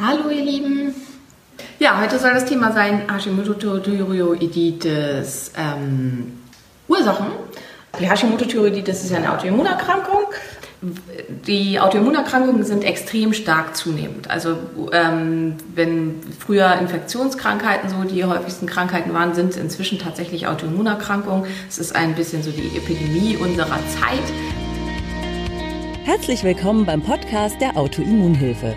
Hallo ihr Lieben. Ja, heute soll das Thema sein Hashimoto-Thyreoiditis ähm, Ursachen. Die Hashimoto-Thyreoiditis ist ja eine Autoimmunerkrankung. Die Autoimmunerkrankungen sind extrem stark zunehmend. Also ähm, wenn früher Infektionskrankheiten so die häufigsten Krankheiten waren, sind inzwischen tatsächlich Autoimmunerkrankungen. Es ist ein bisschen so die Epidemie unserer Zeit. Herzlich willkommen beim Podcast der Autoimmunhilfe.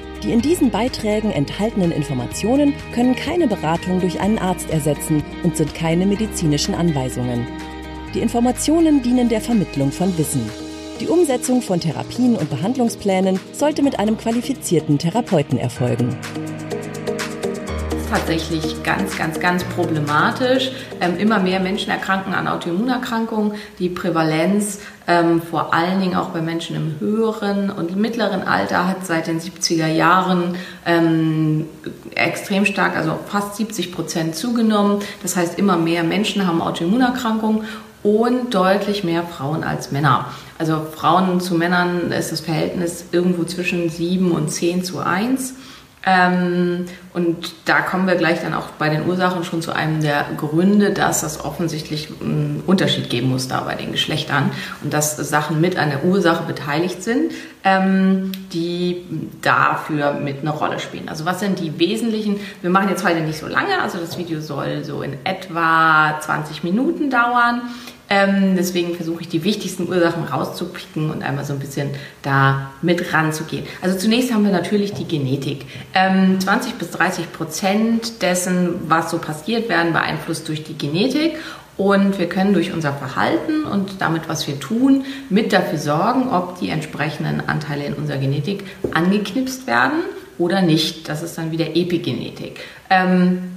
Die in diesen Beiträgen enthaltenen Informationen können keine Beratung durch einen Arzt ersetzen und sind keine medizinischen Anweisungen. Die Informationen dienen der Vermittlung von Wissen. Die Umsetzung von Therapien und Behandlungsplänen sollte mit einem qualifizierten Therapeuten erfolgen tatsächlich ganz, ganz, ganz problematisch. Ähm, immer mehr Menschen erkranken an Autoimmunerkrankungen. Die Prävalenz ähm, vor allen Dingen auch bei Menschen im höheren und mittleren Alter hat seit den 70er Jahren ähm, extrem stark, also fast 70 Prozent zugenommen. Das heißt, immer mehr Menschen haben Autoimmunerkrankungen und deutlich mehr Frauen als Männer. Also Frauen zu Männern ist das Verhältnis irgendwo zwischen 7 und 10 zu 1. Ähm, und da kommen wir gleich dann auch bei den Ursachen schon zu einem der Gründe, dass es offensichtlich einen Unterschied geben muss da bei den Geschlechtern und dass Sachen mit an der Ursache beteiligt sind, ähm, die dafür mit eine Rolle spielen. Also was sind die wesentlichen? Wir machen jetzt heute nicht so lange, also das Video soll so in etwa 20 Minuten dauern. Ähm, deswegen versuche ich die wichtigsten Ursachen rauszupicken und einmal so ein bisschen da mit ranzugehen. Also zunächst haben wir natürlich die Genetik. Ähm, 20 bis 30 Prozent dessen, was so passiert, werden beeinflusst durch die Genetik. Und wir können durch unser Verhalten und damit, was wir tun, mit dafür sorgen, ob die entsprechenden Anteile in unserer Genetik angeknipst werden oder nicht. Das ist dann wieder Epigenetik. Ähm,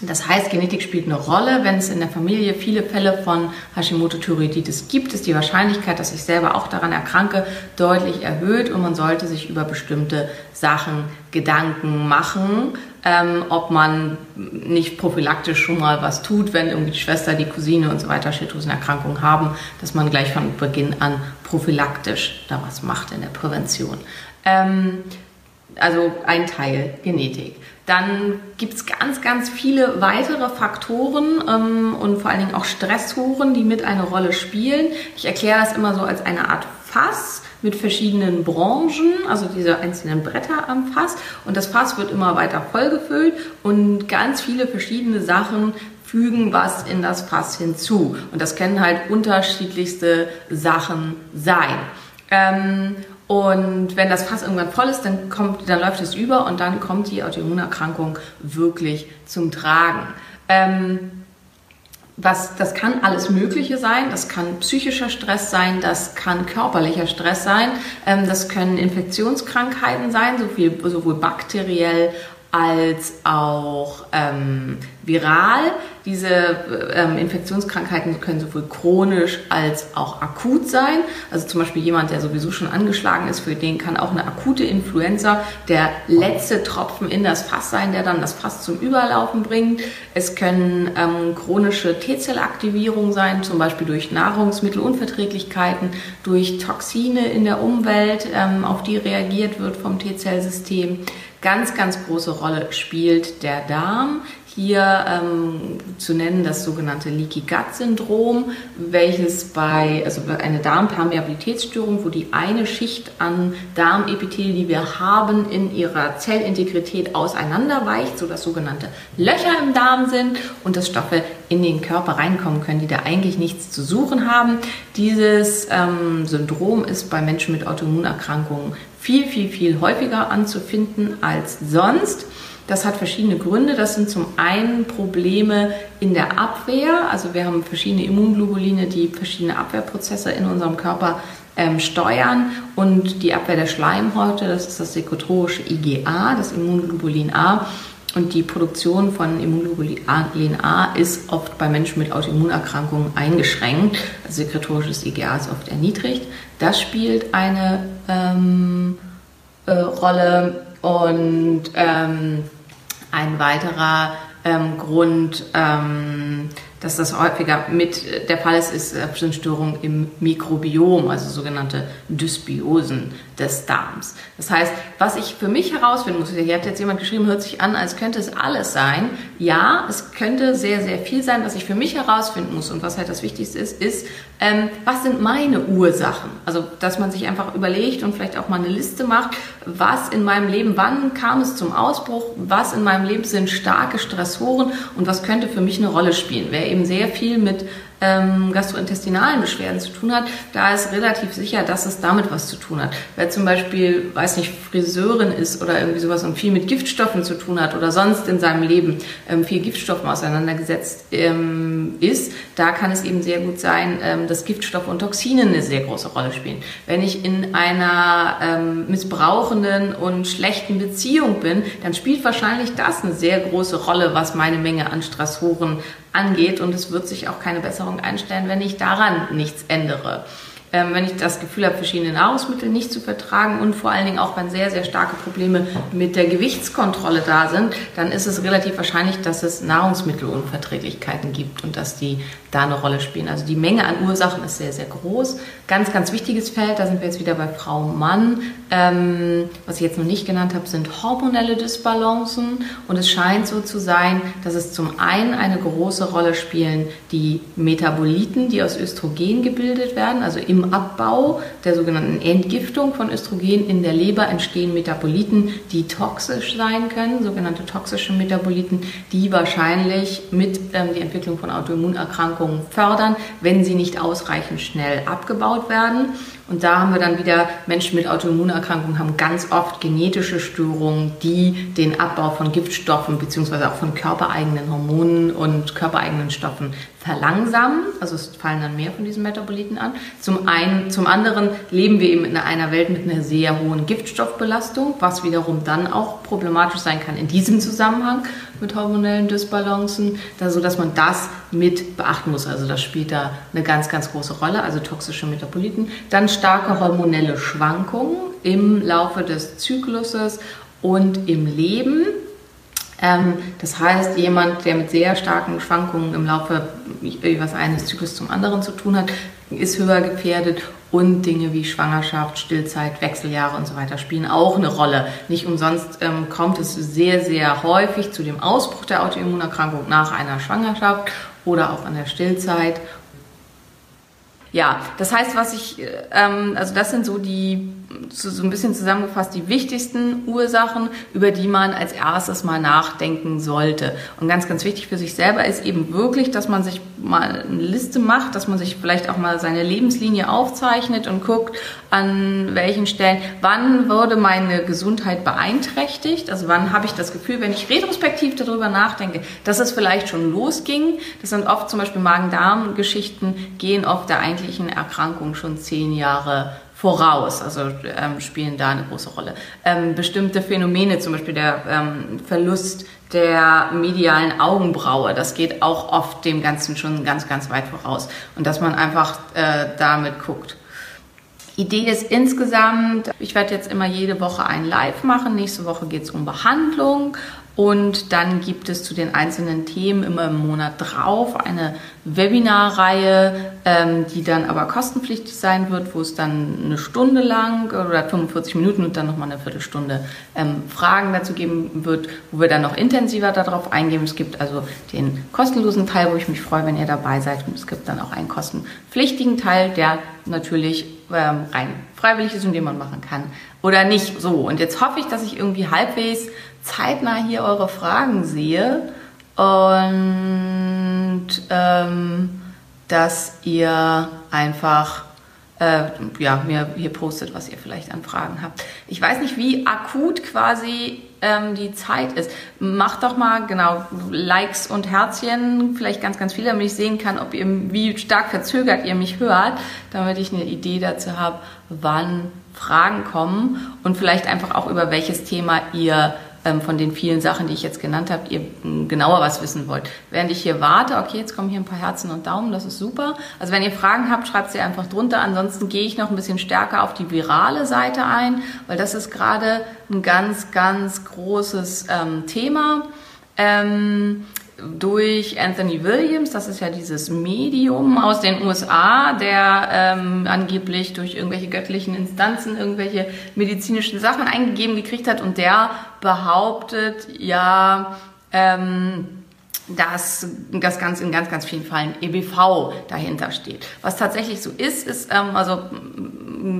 das heißt, Genetik spielt eine Rolle. Wenn es in der Familie viele Fälle von Hashimoto-Thyreoiditis gibt, ist die Wahrscheinlichkeit, dass ich selber auch daran erkranke, deutlich erhöht und man sollte sich über bestimmte Sachen Gedanken machen, ähm, ob man nicht prophylaktisch schon mal was tut, wenn irgendwie die Schwester, die Cousine und so weiter Schilddrüsenerkrankungen haben, dass man gleich von Beginn an prophylaktisch da was macht in der Prävention. Ähm, also ein Teil Genetik. Dann gibt es ganz, ganz viele weitere Faktoren ähm, und vor allen Dingen auch Stressoren, die mit eine Rolle spielen. Ich erkläre das immer so als eine Art Fass mit verschiedenen Branchen, also diese einzelnen Bretter am Fass. Und das Fass wird immer weiter vollgefüllt und ganz viele verschiedene Sachen fügen was in das Fass hinzu. Und das können halt unterschiedlichste Sachen sein. Ähm, und wenn das Fass irgendwann voll ist, dann, kommt, dann läuft es über und dann kommt die Autoimmunerkrankung wirklich zum Tragen. Ähm, was, das kann alles Mögliche sein. Das kann psychischer Stress sein, das kann körperlicher Stress sein, ähm, das können Infektionskrankheiten sein, so viel, sowohl bakteriell als auch ähm, viral. Diese ähm, Infektionskrankheiten können sowohl chronisch als auch akut sein. Also zum Beispiel jemand, der sowieso schon angeschlagen ist, für den kann auch eine akute Influenza der letzte Tropfen in das Fass sein, der dann das Fass zum Überlaufen bringt. Es können ähm, chronische T-Zellaktivierungen sein, zum Beispiel durch Nahrungsmittelunverträglichkeiten, durch Toxine in der Umwelt, ähm, auf die reagiert wird vom T-Zellsystem. Ganz, ganz große Rolle spielt der Darm. Hier ähm, zu nennen das sogenannte Leaky Gut Syndrom, welches bei, also eine Darmpermeabilitätsstörung, wo die eine Schicht an Darmepithel, die wir haben, in ihrer Zellintegrität auseinanderweicht, sodass sogenannte Löcher im Darm sind und dass Stoffe in den Körper reinkommen können, die da eigentlich nichts zu suchen haben. Dieses ähm, Syndrom ist bei Menschen mit Autoimmunerkrankungen viel, viel, viel häufiger anzufinden als sonst. Das hat verschiedene Gründe. Das sind zum einen Probleme in der Abwehr. Also wir haben verschiedene Immunglobuline, die verschiedene Abwehrprozesse in unserem Körper ähm, steuern und die Abwehr der Schleimhäute, das ist das sekretorische IgA, das Immunglobulin A. Und die Produktion von Immunglobulin A ist oft bei Menschen mit Autoimmunerkrankungen eingeschränkt. Das sekretorisches IgA ist oft erniedrigt. Das spielt eine ähm, äh, Rolle. Und ähm, ein weiterer ähm, Grund, ähm, dass das häufiger mit der Fall ist, ist sind Störungen im Mikrobiom, also sogenannte Dysbiosen des Darms. Das heißt, was ich für mich herausfinden muss, hier hat jetzt jemand geschrieben, hört sich an, als könnte es alles sein. Ja, es könnte sehr, sehr viel sein. Was ich für mich herausfinden muss und was halt das Wichtigste ist, ist, ähm, was sind meine Ursachen? Also, dass man sich einfach überlegt und vielleicht auch mal eine Liste macht, was in meinem Leben, wann kam es zum Ausbruch, was in meinem Leben sind starke Stressoren und was könnte für mich eine Rolle spielen. Wer eben sehr viel mit ähm, gastrointestinalen Beschwerden zu tun hat, da ist relativ sicher, dass es damit was zu tun hat. Wer zum Beispiel, weiß nicht, Friseurin ist oder irgendwie sowas und viel mit Giftstoffen zu tun hat oder sonst in seinem Leben ähm, viel Giftstoffen auseinandergesetzt ähm, ist, da kann es eben sehr gut sein, ähm, dass Giftstoffe und Toxine eine sehr große Rolle spielen. Wenn ich in einer ähm, missbrauchenden und schlechten Beziehung bin, dann spielt wahrscheinlich das eine sehr große Rolle, was meine Menge an Stressoren angeht und es wird sich auch keine Besserung einstellen, wenn ich daran nichts ändere ähm, wenn ich das Gefühl habe, verschiedene Nahrungsmittel nicht zu vertragen und vor allen Dingen auch, wenn sehr, sehr starke Probleme mit der Gewichtskontrolle da sind, dann ist es relativ wahrscheinlich, dass es Nahrungsmittelunverträglichkeiten gibt und dass die da eine Rolle spielen. Also die Menge an Ursachen ist sehr, sehr groß. Ganz, ganz wichtiges Feld, da sind wir jetzt wieder bei Frau Mann. Ähm, was ich jetzt noch nicht genannt habe, sind hormonelle Disbalancen. Und es scheint so zu sein, dass es zum einen eine große Rolle spielen die Metaboliten, die aus Östrogen gebildet werden, also im im Abbau der sogenannten Entgiftung von Östrogen in der Leber entstehen Metaboliten, die toxisch sein können, sogenannte toxische Metaboliten, die wahrscheinlich mit ähm, die Entwicklung von Autoimmunerkrankungen fördern, wenn sie nicht ausreichend schnell abgebaut werden. Und da haben wir dann wieder Menschen mit Autoimmunerkrankungen haben ganz oft genetische Störungen, die den Abbau von Giftstoffen bzw. auch von körpereigenen Hormonen und körpereigenen Stoffen verlangsamen. Also es fallen dann mehr von diesen Metaboliten an. Zum einen, zum anderen leben wir eben in einer Welt mit einer sehr hohen Giftstoffbelastung, was wiederum dann auch problematisch sein kann in diesem Zusammenhang mit hormonellen Dysbalancen, da, so dass man das mit beachten muss. Also das spielt da eine ganz, ganz große Rolle, also toxische Metaboliten. Dann starke hormonelle Schwankungen im Laufe des Zykluses und im Leben. Ähm, das heißt, jemand, der mit sehr starken Schwankungen im Laufe was eines Zyklus zum anderen zu tun hat, ist höher gefährdet und Dinge wie Schwangerschaft, Stillzeit, Wechseljahre und so weiter spielen auch eine Rolle. Nicht umsonst ähm, kommt es sehr, sehr häufig zu dem Ausbruch der Autoimmunerkrankung nach einer Schwangerschaft oder auch an der Stillzeit. Ja, das heißt, was ich, ähm, also das sind so die so, ein bisschen zusammengefasst die wichtigsten Ursachen, über die man als erstes mal nachdenken sollte. Und ganz, ganz wichtig für sich selber ist eben wirklich, dass man sich mal eine Liste macht, dass man sich vielleicht auch mal seine Lebenslinie aufzeichnet und guckt, an welchen Stellen, wann wurde meine Gesundheit beeinträchtigt, also wann habe ich das Gefühl, wenn ich retrospektiv darüber nachdenke, dass es vielleicht schon losging. Das sind oft zum Beispiel Magen-Darm-Geschichten, gehen oft der eigentlichen Erkrankung schon zehn Jahre voraus, also ähm, spielen da eine große Rolle. Ähm, bestimmte Phänomene, zum Beispiel der ähm, Verlust der medialen Augenbraue, das geht auch oft dem Ganzen schon ganz, ganz weit voraus. Und dass man einfach äh, damit guckt. Idee ist insgesamt, ich werde jetzt immer jede Woche ein Live machen. Nächste Woche geht es um Behandlung und dann gibt es zu den einzelnen Themen immer im Monat drauf eine Webinarreihe, ähm, die dann aber kostenpflichtig sein wird, wo es dann eine Stunde lang oder 45 Minuten und dann nochmal eine Viertelstunde ähm, Fragen dazu geben wird, wo wir dann noch intensiver darauf eingehen. Es gibt also den kostenlosen Teil, wo ich mich freue, wenn ihr dabei seid. Und es gibt dann auch einen kostenpflichtigen Teil, der natürlich ähm, rein freiwillig ist und den man machen kann oder nicht. So, und jetzt hoffe ich, dass ich irgendwie halbwegs zeitnah hier eure Fragen sehe und ähm, dass ihr einfach äh, ja, mir hier postet, was ihr vielleicht an Fragen habt. Ich weiß nicht, wie akut quasi ähm, die Zeit ist. Macht doch mal genau Likes und Herzchen, vielleicht ganz, ganz viele, damit ich sehen kann, ob ihr wie stark verzögert ihr mich hört, damit ich eine Idee dazu habe, wann Fragen kommen und vielleicht einfach auch über welches Thema ihr ähm, von den vielen Sachen, die ich jetzt genannt habe, ihr hm, genauer was wissen wollt. Während ich hier warte, okay, jetzt kommen hier ein paar Herzen und Daumen, das ist super. Also wenn ihr Fragen habt, schreibt sie einfach drunter. Ansonsten gehe ich noch ein bisschen stärker auf die virale Seite ein, weil das ist gerade ein ganz, ganz großes ähm, Thema. Ähm, durch Anthony Williams, das ist ja dieses Medium aus den USA, der ähm, angeblich durch irgendwelche göttlichen Instanzen irgendwelche medizinischen Sachen eingegeben gekriegt hat. Und der behauptet ja, ähm, dass das Ganze in ganz, ganz vielen Fällen EBV dahinter steht. Was tatsächlich so ist, ist, ähm, also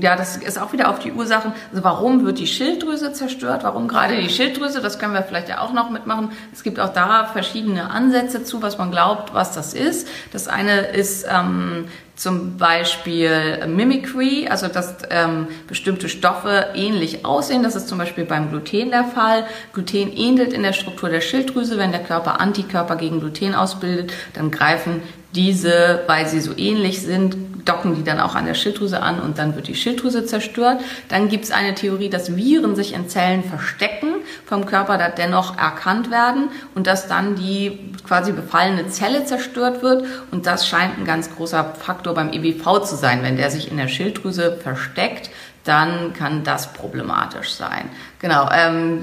ja, das ist auch wieder auf die Ursachen, also warum wird die Schilddrüse zerstört, warum gerade die Schilddrüse, das können wir vielleicht ja auch noch mitmachen. Es gibt auch da verschiedene Ansätze zu, was man glaubt, was das ist. Das eine ist ähm, zum Beispiel Mimicry, also dass ähm, bestimmte Stoffe ähnlich aussehen. Das ist zum Beispiel beim Gluten der Fall. Gluten ähnelt in der Struktur der Schilddrüse. Wenn der Körper Antikörper gegen Gluten ausbildet, dann greifen diese, weil sie so ähnlich sind, docken die dann auch an der Schilddrüse an und dann wird die Schilddrüse zerstört. Dann gibt es eine Theorie, dass Viren sich in Zellen verstecken, vom Körper da dennoch erkannt werden und dass dann die quasi befallene Zelle zerstört wird. Und das scheint ein ganz großer Faktor beim EBV zu sein. Wenn der sich in der Schilddrüse versteckt, dann kann das problematisch sein. Genau, ähm,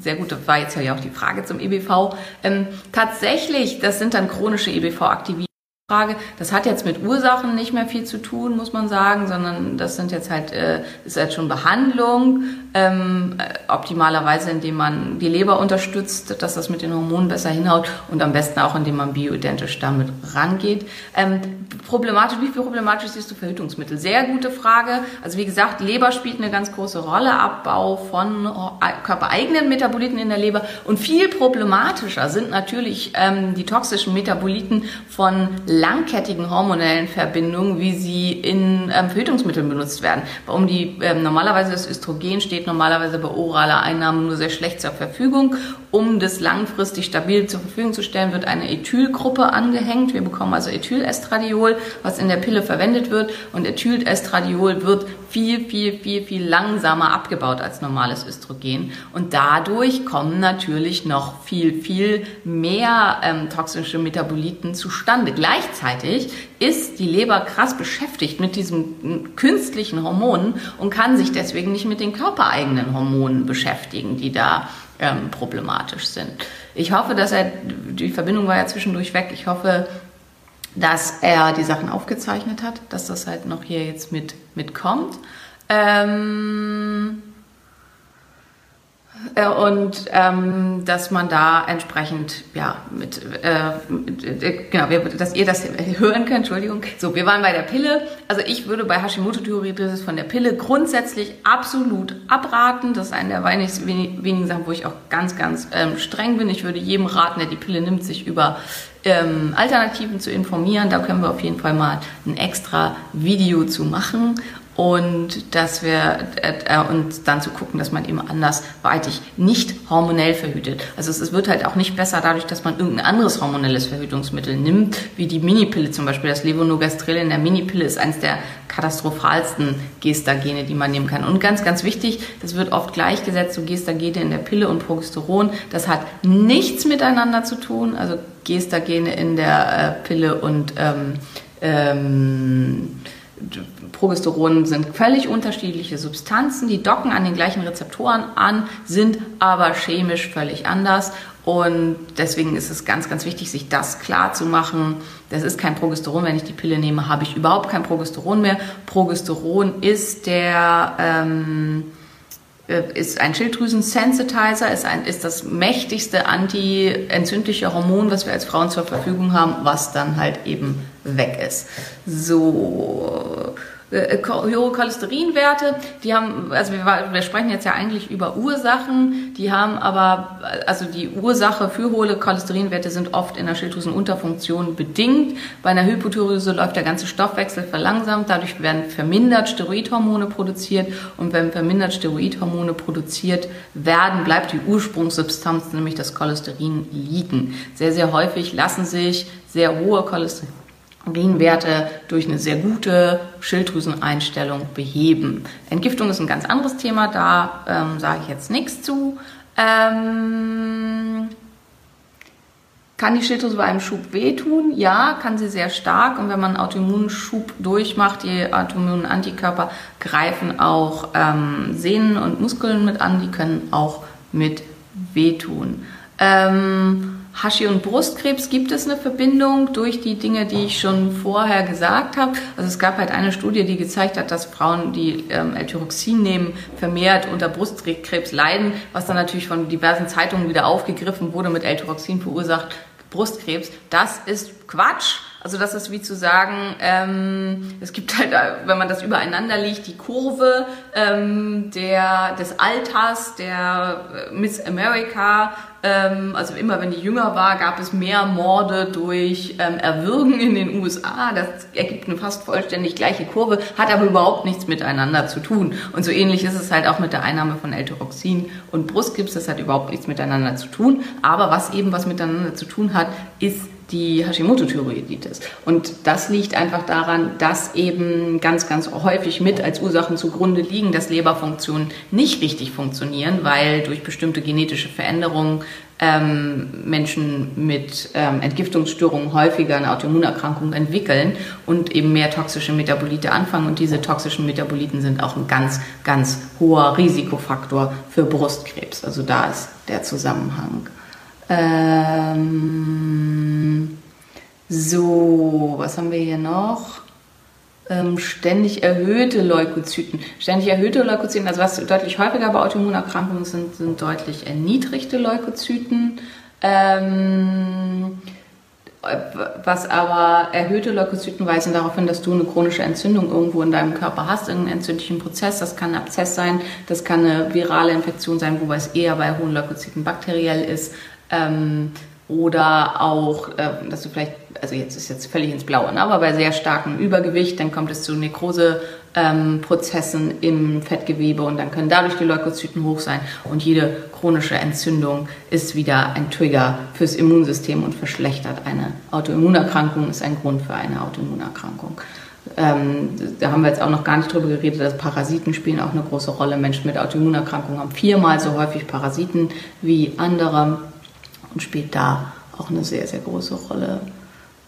sehr gut, das war jetzt ja auch die Frage zum EBV. Ähm, tatsächlich, das sind dann chronische EBV-Aktivierungen. Frage. Das hat jetzt mit Ursachen nicht mehr viel zu tun, muss man sagen, sondern das sind jetzt halt, äh, ist halt schon Behandlung, ähm, äh, optimalerweise indem man die Leber unterstützt, dass das mit den Hormonen besser hinhaut und am besten auch indem man bioidentisch damit rangeht. Ähm, problematisch, wie viel problematisch siehst du Verhütungsmittel? Sehr gute Frage. Also wie gesagt, Leber spielt eine ganz große Rolle, Abbau von körpereigenen Metaboliten in der Leber und viel problematischer sind natürlich ähm, die toxischen Metaboliten von langkettigen hormonellen Verbindungen, wie sie in ähm, Verhütungsmitteln benutzt werden. Um die, ähm, normalerweise das Östrogen steht normalerweise bei oraler Einnahme nur sehr schlecht zur Verfügung. Um das langfristig stabil zur Verfügung zu stellen, wird eine Ethylgruppe angehängt. Wir bekommen also Ethylestradiol, was in der Pille verwendet wird. Und Ethylestradiol wird viel, viel, viel, viel langsamer abgebaut als normales Östrogen. Und dadurch kommen natürlich noch viel, viel mehr ähm, toxische Metaboliten zustande. Gleichzeitig ist die Leber krass beschäftigt mit diesen künstlichen Hormonen und kann sich deswegen nicht mit den körpereigenen Hormonen beschäftigen, die da ähm, problematisch sind. Ich hoffe, dass er, die Verbindung war ja zwischendurch weg, ich hoffe, dass er die Sachen aufgezeichnet hat, dass das halt noch hier jetzt mit mitkommt. Ähm, äh, und ähm, dass man da entsprechend ja mit, äh, mit äh, genau dass ihr das hören könnt Entschuldigung. So wir waren bei der Pille. Also ich würde bei Hashimoto Thyreoiditis von der Pille grundsätzlich absolut abraten. Das ist eine der wenigen, wenigen Sachen wo ich auch ganz ganz ähm, streng bin. Ich würde jedem raten der die Pille nimmt sich über ähm, Alternativen zu informieren. Da können wir auf jeden Fall mal ein extra Video zu machen und dass wir äh, äh, und dann zu gucken, dass man eben andersweitig nicht hormonell verhütet. Also es, es, wird halt auch nicht besser dadurch, dass man irgendein anderes hormonelles Verhütungsmittel nimmt, wie die Minipille zum Beispiel. Das Levonorgestrel in der Minipille ist eines der katastrophalsten Gestagene, die man nehmen kann. Und ganz, ganz wichtig, das wird oft gleichgesetzt, so Gestagene in der Pille und Progesteron. Das hat nichts miteinander zu tun. Also Gestagene in der äh, Pille und ähm, ähm, Progesteron sind völlig unterschiedliche Substanzen, die docken an den gleichen Rezeptoren an, sind aber chemisch völlig anders. Und deswegen ist es ganz, ganz wichtig, sich das klar zu machen. Das ist kein Progesteron. Wenn ich die Pille nehme, habe ich überhaupt kein Progesteron mehr. Progesteron ist der ähm, äh, ist ein Schilddrüsensensitizer, ist, ein, ist das mächtigste anti-entzündliche Hormon, was wir als Frauen zur Verfügung haben, was dann halt eben weg ist. So, äh, höhere Cholesterinwerte, die haben, also wir, wir, sprechen jetzt ja eigentlich über Ursachen, die haben aber, also die Ursache für hohe Cholesterinwerte sind oft in der Schilddrüsenunterfunktion bedingt. Bei einer Hypothyreose läuft der ganze Stoffwechsel verlangsamt, dadurch werden vermindert Steroidhormone produziert und wenn vermindert Steroidhormone produziert werden, bleibt die Ursprungssubstanz, nämlich das Cholesterin, liegen. Sehr, sehr häufig lassen sich sehr hohe Cholesterin Urinwerte durch eine sehr gute Schilddrüseneinstellung beheben. Entgiftung ist ein ganz anderes Thema, da ähm, sage ich jetzt nichts zu. Ähm, kann die Schilddrüse bei einem Schub wehtun? Ja, kann sie sehr stark. Und wenn man einen Autoimmunschub durchmacht, die autoimmunen Antikörper greifen auch ähm, Sehnen und Muskeln mit an, die können auch mit wehtun. Ähm, Hashi und Brustkrebs gibt es eine Verbindung durch die Dinge, die ich schon vorher gesagt habe. Also es gab halt eine Studie, die gezeigt hat, dass Frauen, die ähm, L-Tyroxin nehmen, vermehrt unter Brustkrebs leiden, was dann natürlich von diversen Zeitungen wieder aufgegriffen wurde mit L-Tyroxin verursacht Brustkrebs. Das ist Quatsch. Also das ist wie zu sagen, ähm, es gibt halt, äh, wenn man das übereinander liegt, die Kurve ähm, der, des Alters der äh, Miss America. Ähm, also immer wenn die jünger war, gab es mehr Morde durch ähm, Erwürgen in den USA. Das ergibt eine fast vollständig gleiche Kurve, hat aber überhaupt nichts miteinander zu tun. Und so ähnlich ist es halt auch mit der Einnahme von L-Tyroxin und Brustkrebs. Das hat überhaupt nichts miteinander zu tun. Aber was eben was miteinander zu tun hat, ist die Hashimoto-Thyreoiditis. Und das liegt einfach daran, dass eben ganz, ganz häufig mit als Ursachen zugrunde liegen, dass Leberfunktionen nicht richtig funktionieren, weil durch bestimmte genetische Veränderungen ähm, Menschen mit ähm, Entgiftungsstörungen häufiger eine Autoimmunerkrankung entwickeln und eben mehr toxische Metabolite anfangen. Und diese toxischen Metaboliten sind auch ein ganz, ganz hoher Risikofaktor für Brustkrebs. Also da ist der Zusammenhang. Ähm, so, was haben wir hier noch? Ähm, ständig erhöhte Leukozyten. Ständig erhöhte Leukozyten, also was deutlich häufiger bei Autoimmunerkrankungen sind, sind deutlich erniedrigte Leukozyten. Ähm, was aber erhöhte Leukozyten weisen darauf hin, dass du eine chronische Entzündung irgendwo in deinem Körper hast, irgendeinen entzündlichen Prozess. Das kann ein Abzess sein, das kann eine virale Infektion sein, wobei es eher bei hohen Leukozyten bakteriell ist. Ähm, oder auch, äh, dass du vielleicht, also jetzt ist jetzt völlig ins Blaue, ne? aber bei sehr starkem Übergewicht, dann kommt es zu Nekroseprozessen ähm, im Fettgewebe und dann können dadurch die Leukozyten hoch sein und jede chronische Entzündung ist wieder ein Trigger fürs Immunsystem und verschlechtert eine Autoimmunerkrankung, ist ein Grund für eine Autoimmunerkrankung. Ähm, da haben wir jetzt auch noch gar nicht drüber geredet, dass Parasiten spielen auch eine große Rolle. Menschen mit Autoimmunerkrankungen haben viermal so häufig Parasiten wie andere und spielt da auch eine sehr, sehr große Rolle.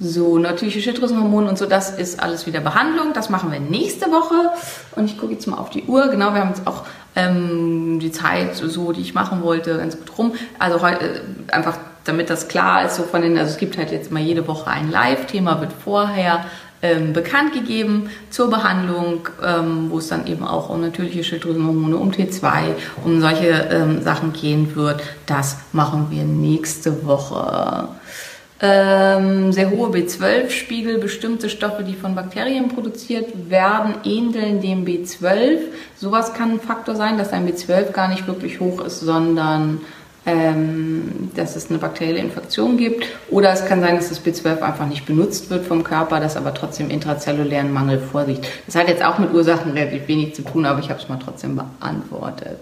So, natürliche Schilddrüsenhormone und so, das ist alles wieder Behandlung. Das machen wir nächste Woche. Und ich gucke jetzt mal auf die Uhr. Genau, wir haben jetzt auch ähm, die Zeit, so die ich machen wollte, ganz gut rum. Also heute äh, einfach, damit das klar ist, so von den, also es gibt halt jetzt mal jede Woche ein Live-Thema, wird vorher ähm, bekannt gegeben zur Behandlung, ähm, wo es dann eben auch um natürliche Schilddrüsenhormone, um T2, um solche ähm, Sachen gehen wird. Das machen wir nächste Woche. Ähm, sehr hohe B12-Spiegel, bestimmte Stoffe, die von Bakterien produziert werden, ähneln dem B12. Sowas kann ein Faktor sein, dass ein B12 gar nicht wirklich hoch ist, sondern ähm, dass es eine bakterielle Infektion gibt. Oder es kann sein, dass das B12 einfach nicht benutzt wird vom Körper, das aber trotzdem intrazellulären Mangel vorliegt. Das hat jetzt auch mit Ursachen relativ wenig zu tun, aber ich habe es mal trotzdem beantwortet.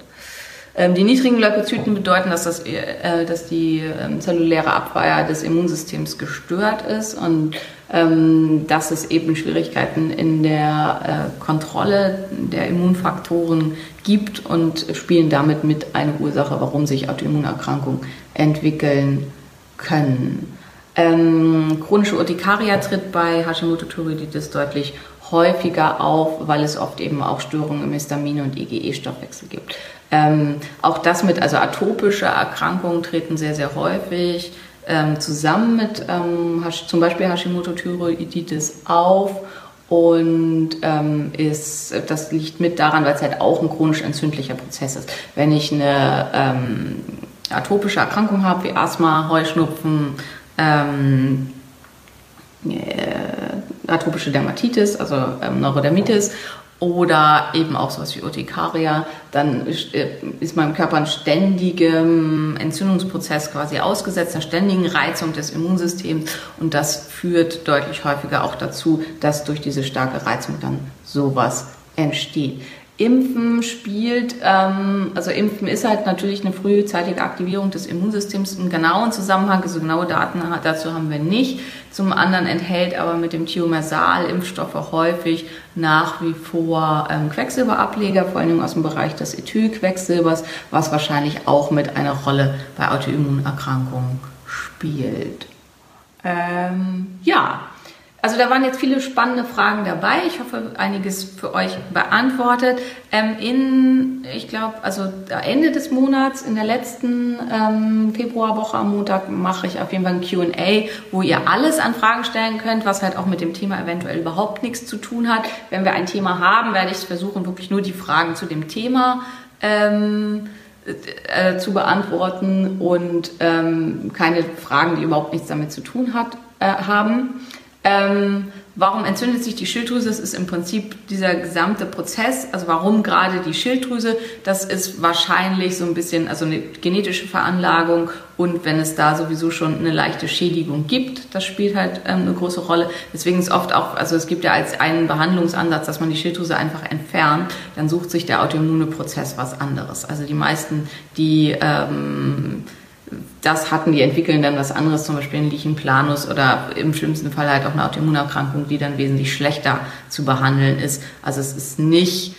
Ähm, die niedrigen Leukozyten bedeuten, dass, das, äh, dass die ähm, zelluläre Abwehr des Immunsystems gestört ist und ähm, dass es eben Schwierigkeiten in der äh, Kontrolle der Immunfaktoren gibt und spielen damit mit eine Ursache, warum sich Autoimmunerkrankungen entwickeln können. Chronische Urtikaria tritt bei Hashimoto-Thyreoiditis deutlich häufiger auf, weil es oft eben auch Störungen im Histamin- und IgE-Stoffwechsel gibt. Ähm, auch das mit, also atopische Erkrankungen treten sehr, sehr häufig ähm, zusammen mit ähm, zum Beispiel Hashimoto-Thyreoiditis auf und ähm, ist, das liegt mit daran, weil es halt auch ein chronisch entzündlicher Prozess ist. Wenn ich eine ähm, atopische Erkrankung habe, wie Asthma, Heuschnupfen, ähm, äh, atopische Dermatitis, also ähm, Neurodermitis oder eben auch sowas wie Urtikaria, dann äh, ist man im Körper ein ständigem Entzündungsprozess quasi ausgesetzt, einer ständigen Reizung des Immunsystems und das führt deutlich häufiger auch dazu, dass durch diese starke Reizung dann sowas entsteht. Impfen spielt, ähm, also Impfen ist halt natürlich eine frühzeitige Aktivierung des Immunsystems. Einen genauen Zusammenhang, also genaue Daten dazu haben wir nicht. Zum anderen enthält aber mit dem Thiomersal Impfstoffe häufig nach wie vor ähm, Quecksilberableger, vor allem aus dem Bereich des Ethylquecksilbers, was wahrscheinlich auch mit einer Rolle bei Autoimmunerkrankungen spielt. Ähm, ja, also da waren jetzt viele spannende Fragen dabei. Ich hoffe, einiges für euch beantwortet. Ähm, in, ich glaube, also Ende des Monats, in der letzten ähm, Februarwoche am Montag mache ich auf jeden Fall ein Q&A, wo ihr alles an Fragen stellen könnt, was halt auch mit dem Thema eventuell überhaupt nichts zu tun hat. Wenn wir ein Thema haben, werde ich versuchen, wirklich nur die Fragen zu dem Thema ähm, äh, zu beantworten und ähm, keine Fragen, die überhaupt nichts damit zu tun hat, äh, haben. Ähm, warum entzündet sich die Schilddrüse? Das ist im Prinzip dieser gesamte Prozess. Also warum gerade die Schilddrüse? Das ist wahrscheinlich so ein bisschen, also eine genetische Veranlagung und wenn es da sowieso schon eine leichte Schädigung gibt, das spielt halt ähm, eine große Rolle. Deswegen ist oft auch, also es gibt ja als einen Behandlungsansatz, dass man die Schilddrüse einfach entfernt, dann sucht sich der autoimmune Prozess was anderes. Also die meisten, die ähm, das hatten, die entwickeln dann was anderes, zum Beispiel einen Lichenplanus oder im schlimmsten Fall halt auch eine Autoimmunerkrankung, die dann wesentlich schlechter zu behandeln ist. Also es ist nicht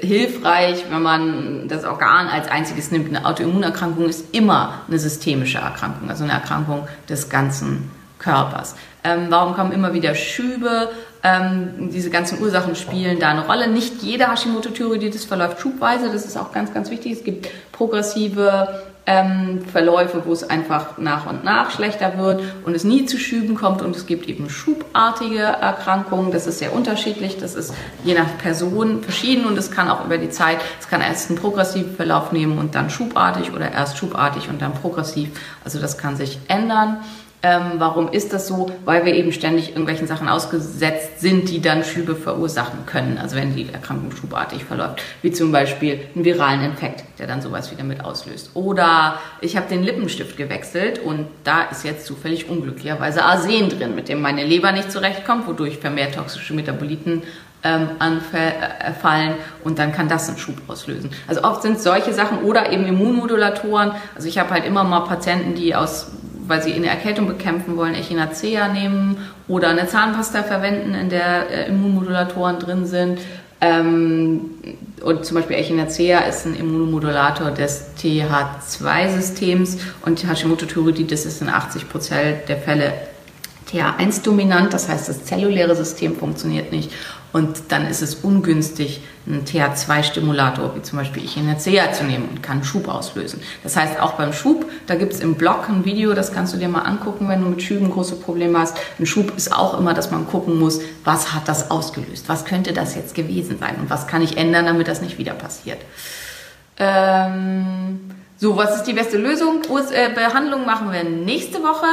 hilfreich, wenn man das Organ als einziges nimmt. Eine Autoimmunerkrankung ist immer eine systemische Erkrankung, also eine Erkrankung des ganzen Körpers. Ähm, warum kommen immer wieder Schübe? Ähm, diese ganzen Ursachen spielen da eine Rolle. Nicht jede Hashimoto-Thyreoiditis verläuft schubweise, das ist auch ganz, ganz wichtig. Es gibt progressive ähm, Verläufe, wo es einfach nach und nach schlechter wird und es nie zu Schüben kommt und es gibt eben schubartige Erkrankungen. Das ist sehr unterschiedlich. Das ist je nach Person verschieden und es kann auch über die Zeit, es kann erst einen progressiven Verlauf nehmen und dann schubartig oder erst schubartig und dann progressiv. Also das kann sich ändern. Ähm, warum ist das so? Weil wir eben ständig irgendwelchen Sachen ausgesetzt sind, die dann Schübe verursachen können. Also wenn die Erkrankung schubartig verläuft, wie zum Beispiel einen viralen Infekt, der dann sowas wieder mit auslöst. Oder ich habe den Lippenstift gewechselt und da ist jetzt zufällig unglücklicherweise Arsen drin, mit dem meine Leber nicht zurechtkommt, wodurch vermehrt toxische Metaboliten ähm, anfallen und dann kann das einen Schub auslösen. Also oft sind solche Sachen oder eben Immunmodulatoren. Also ich habe halt immer mal Patienten, die aus weil sie eine Erkältung bekämpfen wollen, Echinacea nehmen oder eine Zahnpasta verwenden, in der äh, Immunmodulatoren drin sind. Ähm, und zum Beispiel Echinacea ist ein Immunomodulator des TH2-Systems und Hashimoto-Thyreoiditis ist in 80 Prozent der Fälle TH1-dominant, das heißt, das zelluläre System funktioniert nicht und dann ist es ungünstig, einen TH2-Stimulator wie zum Beispiel Echinacea zu nehmen und kann Schub auslösen. Das heißt, auch beim Schub, da gibt es im Blog ein Video, das kannst du dir mal angucken, wenn du mit Schüben große Probleme hast. Ein Schub ist auch immer, dass man gucken muss, was hat das ausgelöst? Was könnte das jetzt gewesen sein? Und was kann ich ändern, damit das nicht wieder passiert? Ähm, so, was ist die beste Lösung? Äh, Behandlung machen wir nächste Woche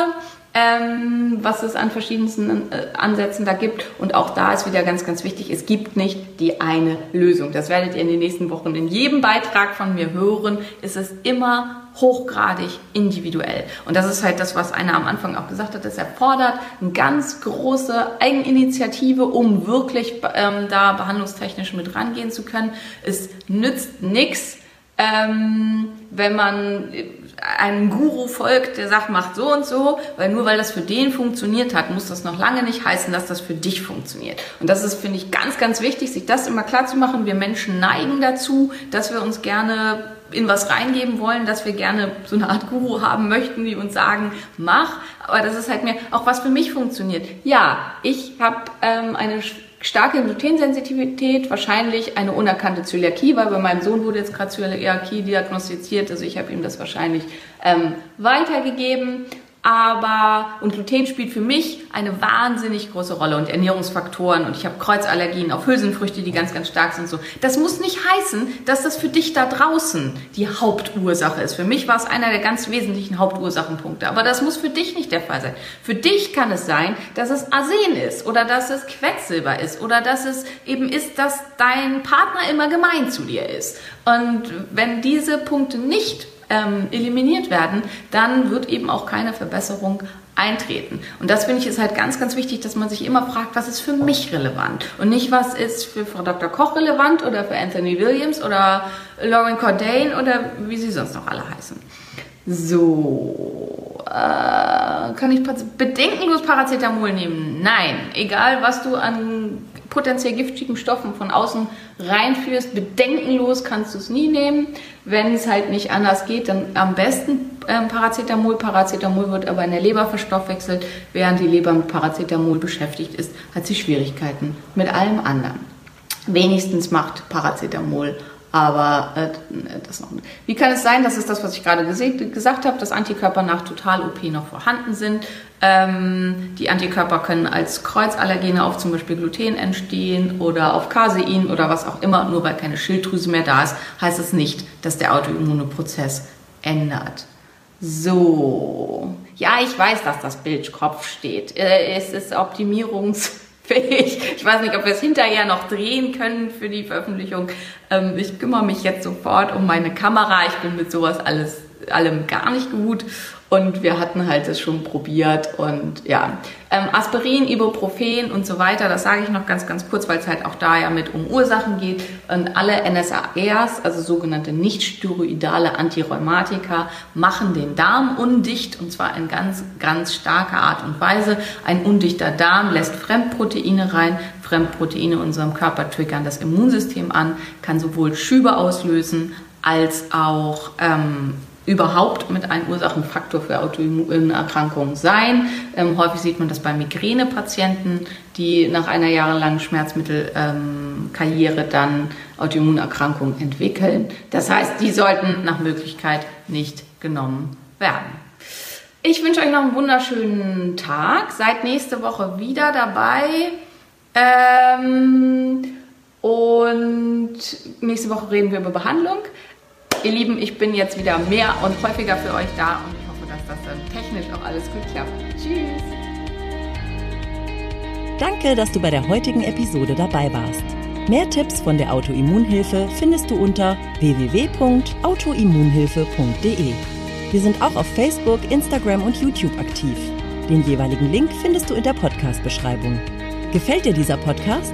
ähm, was es an verschiedensten äh, Ansätzen da gibt. Und auch da ist wieder ganz, ganz wichtig, es gibt nicht die eine Lösung. Das werdet ihr in den nächsten Wochen in jedem Beitrag von mir hören. Es ist immer hochgradig individuell. Und das ist halt das, was einer am Anfang auch gesagt hat. Es erfordert eine ganz große Eigeninitiative, um wirklich ähm, da behandlungstechnisch mit rangehen zu können. Es nützt nichts, ähm, wenn man einem Guru folgt, der sagt, macht so und so, weil nur weil das für den funktioniert hat, muss das noch lange nicht heißen, dass das für dich funktioniert. Und das ist, finde ich, ganz, ganz wichtig, sich das immer klar zu machen. Wir Menschen neigen dazu, dass wir uns gerne in was reingeben wollen, dass wir gerne so eine Art Guru haben möchten, die uns sagen, mach. Aber das ist halt mir auch was für mich funktioniert. Ja, ich habe ähm, eine starke Glutensensitivität, wahrscheinlich eine unerkannte Zöliakie, weil bei meinem Sohn wurde jetzt gerade Zöliakie diagnostiziert, also ich habe ihm das wahrscheinlich ähm, weitergegeben. Aber und Gluten spielt für mich eine wahnsinnig große Rolle und Ernährungsfaktoren und ich habe Kreuzallergien auf Hülsenfrüchte, die ganz, ganz stark sind. So, das muss nicht heißen, dass das für dich da draußen die Hauptursache ist. Für mich war es einer der ganz wesentlichen Hauptursachenpunkte, aber das muss für dich nicht der Fall sein. Für dich kann es sein, dass es Arsen ist oder dass es Quecksilber ist oder dass es eben ist, dass dein Partner immer gemein zu dir ist. Und wenn diese Punkte nicht ähm, eliminiert werden, dann wird eben auch keine Verbesserung eintreten. Und das finde ich ist halt ganz, ganz wichtig, dass man sich immer fragt, was ist für mich relevant und nicht, was ist für Frau Dr. Koch relevant oder für Anthony Williams oder Lauren Cordain oder wie sie sonst noch alle heißen. So, äh, kann ich bedenkenlos Paracetamol nehmen? Nein, egal was du an potenziell giftigen Stoffen von außen reinführst, bedenkenlos kannst du es nie nehmen. Wenn es halt nicht anders geht, dann am besten ähm, Paracetamol. Paracetamol wird aber in der Leber verstoffwechselt. Während die Leber mit Paracetamol beschäftigt ist, hat sie Schwierigkeiten mit allem anderen. Wenigstens macht Paracetamol aber äh, das noch. Wie kann es sein, dass es das, was ich gerade gesagt habe, dass Antikörper nach Total-OP noch vorhanden sind? Ähm, die Antikörper können als Kreuzallergene auf zum Beispiel Gluten entstehen oder auf Casein oder was auch immer. Nur weil keine Schilddrüse mehr da ist, heißt es nicht, dass der autoimmune Prozess ändert. So, ja, ich weiß, dass das Bild Kopf steht. Äh, es ist Optimierungs fähig. Ich weiß nicht, ob wir es hinterher noch drehen können für die Veröffentlichung. Ähm, ich kümmere mich jetzt sofort um meine Kamera. Ich bin mit sowas alles allem gar nicht gut und wir hatten halt das schon probiert und ja, ähm, Aspirin, Ibuprofen und so weiter, das sage ich noch ganz, ganz kurz, weil es halt auch da ja mit um Ursachen geht. Und alle NSARs, also sogenannte nicht-steroidale Antirheumatika, machen den Darm undicht und zwar in ganz, ganz starker Art und Weise. Ein undichter Darm lässt Fremdproteine rein. Fremdproteine in unserem Körper triggern das Immunsystem an, kann sowohl Schübe auslösen als auch ähm, überhaupt mit einem Ursachenfaktor für Autoimmunerkrankungen sein. Ähm, häufig sieht man das bei Migränepatienten, die nach einer jahrelangen Schmerzmittelkarriere ähm, dann Autoimmunerkrankungen entwickeln. Das heißt, die sollten nach Möglichkeit nicht genommen werden. Ich wünsche euch noch einen wunderschönen Tag. Seid nächste Woche wieder dabei. Ähm, und nächste Woche reden wir über Behandlung. Ihr Lieben, ich bin jetzt wieder mehr und häufiger für euch da und ich hoffe, dass das dann technisch auch alles gut klappt. Tschüss! Danke, dass du bei der heutigen Episode dabei warst. Mehr Tipps von der Autoimmunhilfe findest du unter www.autoimmunhilfe.de. Wir sind auch auf Facebook, Instagram und YouTube aktiv. Den jeweiligen Link findest du in der Podcast-Beschreibung. Gefällt dir dieser Podcast?